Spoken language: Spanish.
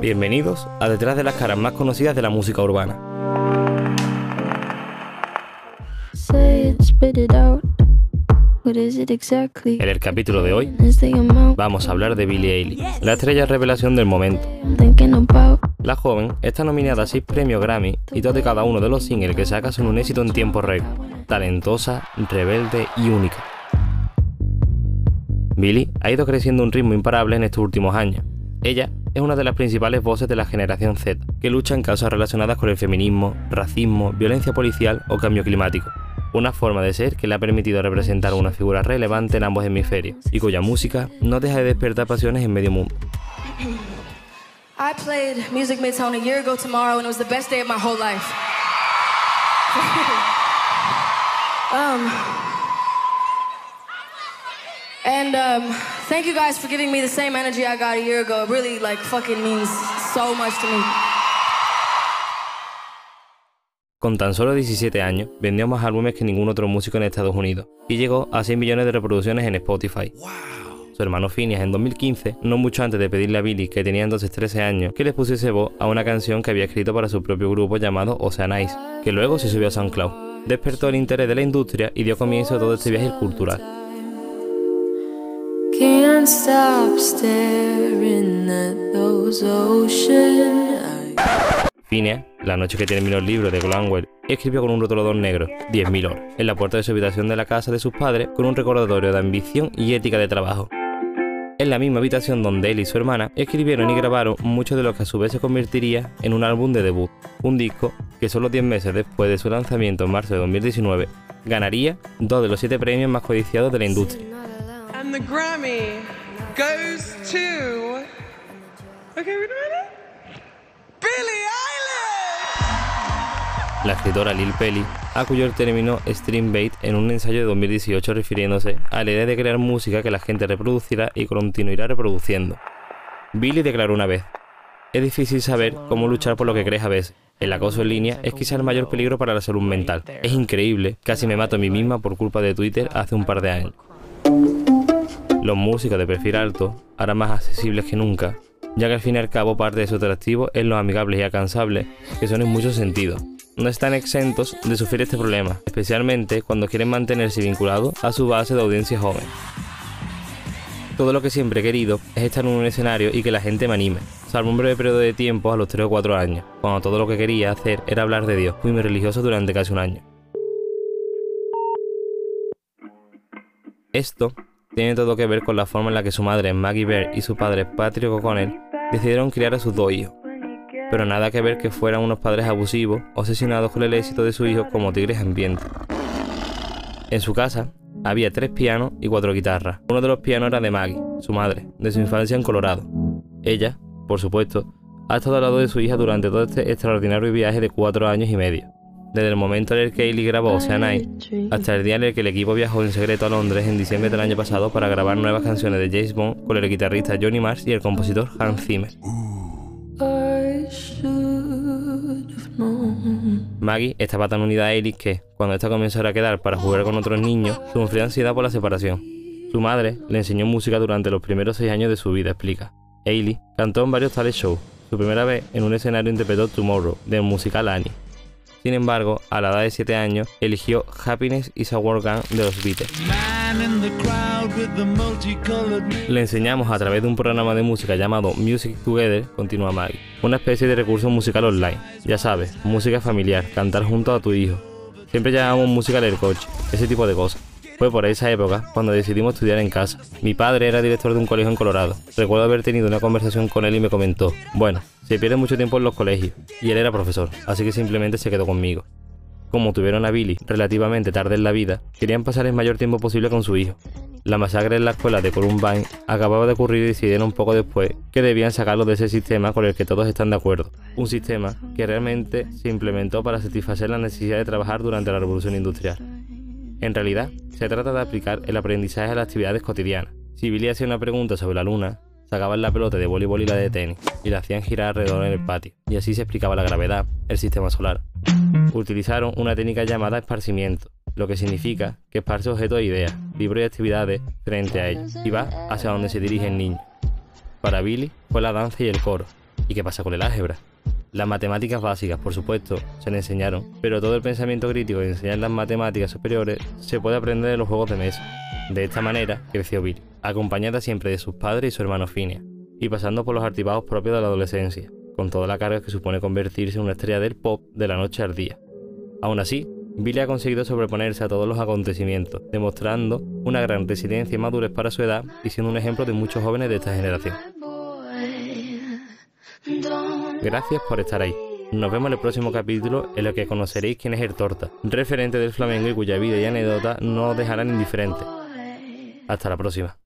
Bienvenidos a detrás de las caras más conocidas de la música urbana. En el capítulo de hoy vamos a hablar de Billie Eilish, la estrella revelación del momento. La joven está nominada a 6 premios Grammy y todos y cada uno de los singles que saca son un éxito en tiempo récord. Talentosa, rebelde y única. Billie ha ido creciendo un ritmo imparable en estos últimos años. Ella es una de las principales voces de la generación Z, que lucha en causas relacionadas con el feminismo, racismo, violencia policial o cambio climático una forma de ser que le ha permitido representar una figura relevante en ambos hemisferios y cuya música no deja de despertar pasiones en medio mundo. I played Music Midtown a year ago tomorrow and it was the best day of my whole life. um, and um, thank you guys for giving me the same energy I got a year ago. It really like fucking means so much to me. Con tan solo 17 años, vendió más álbumes que ningún otro músico en Estados Unidos y llegó a 6 millones de reproducciones en Spotify. Su hermano Phineas en 2015, no mucho antes de pedirle a Billy, que tenía entonces 13 años, que le pusiese voz a una canción que había escrito para su propio grupo llamado Ocean Eyes, que luego se subió a SoundCloud. Despertó el interés de la industria y dio comienzo a todo este viaje cultural. Phineas la noche que terminó el libro de Glanwell, escribió con un rotulador negro, 10.000 horas, en la puerta de su habitación de la casa de sus padres con un recordatorio de ambición y ética de trabajo. En la misma habitación donde él y su hermana escribieron y grabaron mucho de lo que a su vez se convertiría en un álbum de debut, un disco que solo 10 meses después de su lanzamiento en marzo de 2019 ganaría dos de los siete premios más codiciados de la industria. La escritora Lil Pelly acudió el término stream bait en un ensayo de 2018 refiriéndose a la idea de crear música que la gente reproducirá y continuará reproduciendo. Billy declaró una vez, es difícil saber cómo luchar por lo que crees a veces. El acoso en línea es quizá el mayor peligro para la salud mental. Es increíble, casi me mato a mí misma por culpa de Twitter hace un par de años. Los músicos de perfil alto, ahora más accesibles que nunca, ya que al fin y al cabo parte de su atractivo es los amigables y alcanzables, que son en muchos sentidos, no están exentos de sufrir este problema, especialmente cuando quieren mantenerse vinculados a su base de audiencia joven. Todo lo que siempre he querido es estar en un escenario y que la gente me anime, salvo un breve periodo de tiempo a los 3 o 4 años, cuando todo lo que quería hacer era hablar de Dios, fui muy religioso durante casi un año. Esto tiene todo que ver con la forma en la que su madre Maggie Bear y su padre Patrick O'Connell decidieron criar a sus dos hijos, pero nada que ver que fueran unos padres abusivos, obsesionados con el éxito de su hijo como tigres ambiente. En su casa había tres pianos y cuatro guitarras. Uno de los pianos era de Maggie, su madre, de su infancia en Colorado. Ella, por supuesto, ha estado al lado de su hija durante todo este extraordinario viaje de cuatro años y medio. Desde el momento en el que Ailey grabó Ocean hasta el día en el que el equipo viajó en secreto a Londres en diciembre del año pasado para grabar nuevas canciones de James Bond con el guitarrista Johnny Marsh y el compositor Hans Zimmer. Maggie estaba tan unida a Eric que, cuando esta comenzó a quedar para jugar con otros niños, sufrió ansiedad por la separación. Su madre le enseñó música durante los primeros seis años de su vida, explica. Ailey cantó en varios tales shows. Su primera vez en un escenario interpretó Tomorrow, del musical Annie. Sin embargo, a la edad de 7 años, eligió Happiness is a War Gun de los Beatles. Le enseñamos a través de un programa de música llamado Music Together, continúa Maggie, una especie de recurso musical online. Ya sabes, música familiar, cantar junto a tu hijo. Siempre llamamos música del coche, ese tipo de cosas. Fue por esa época cuando decidimos estudiar en casa. Mi padre era director de un colegio en Colorado. Recuerdo haber tenido una conversación con él y me comentó, bueno, se pierde mucho tiempo en los colegios, y él era profesor, así que simplemente se quedó conmigo. Como tuvieron a Billy relativamente tarde en la vida, querían pasar el mayor tiempo posible con su hijo. La masacre en la escuela de Columbine acababa de ocurrir y decidieron un poco después que debían sacarlo de ese sistema con el que todos están de acuerdo. Un sistema que realmente se implementó para satisfacer la necesidad de trabajar durante la revolución industrial. En realidad, se trata de aplicar el aprendizaje a las actividades cotidianas. Si Billy hacía una pregunta sobre la luna, sacaban la pelota de voleibol y la de tenis y la hacían girar alrededor en el patio, y así se explicaba la gravedad, el sistema solar. Utilizaron una técnica llamada esparcimiento, lo que significa que esparce objetos e ideas, libros y actividades frente a ellos y va hacia donde se dirige el niño. Para Billy fue la danza y el coro. ¿Y qué pasa con el álgebra? Las matemáticas básicas, por supuesto, se le enseñaron, pero todo el pensamiento crítico que enseñan las matemáticas superiores se puede aprender en los juegos de mesa. De esta manera creció Billy, acompañada siempre de sus padres y su hermano Phineas, y pasando por los artibados propios de la adolescencia, con toda la carga que supone convertirse en una estrella del pop de la noche al día. Aún así, Billy ha conseguido sobreponerse a todos los acontecimientos, demostrando una gran resiliencia y madurez para su edad y siendo un ejemplo de muchos jóvenes de esta generación. Gracias por estar ahí. Nos vemos en el próximo capítulo en el que conoceréis quién es el Torta, referente del flamenco y cuya vida y anécdota no os dejarán indiferentes. Hasta la próxima.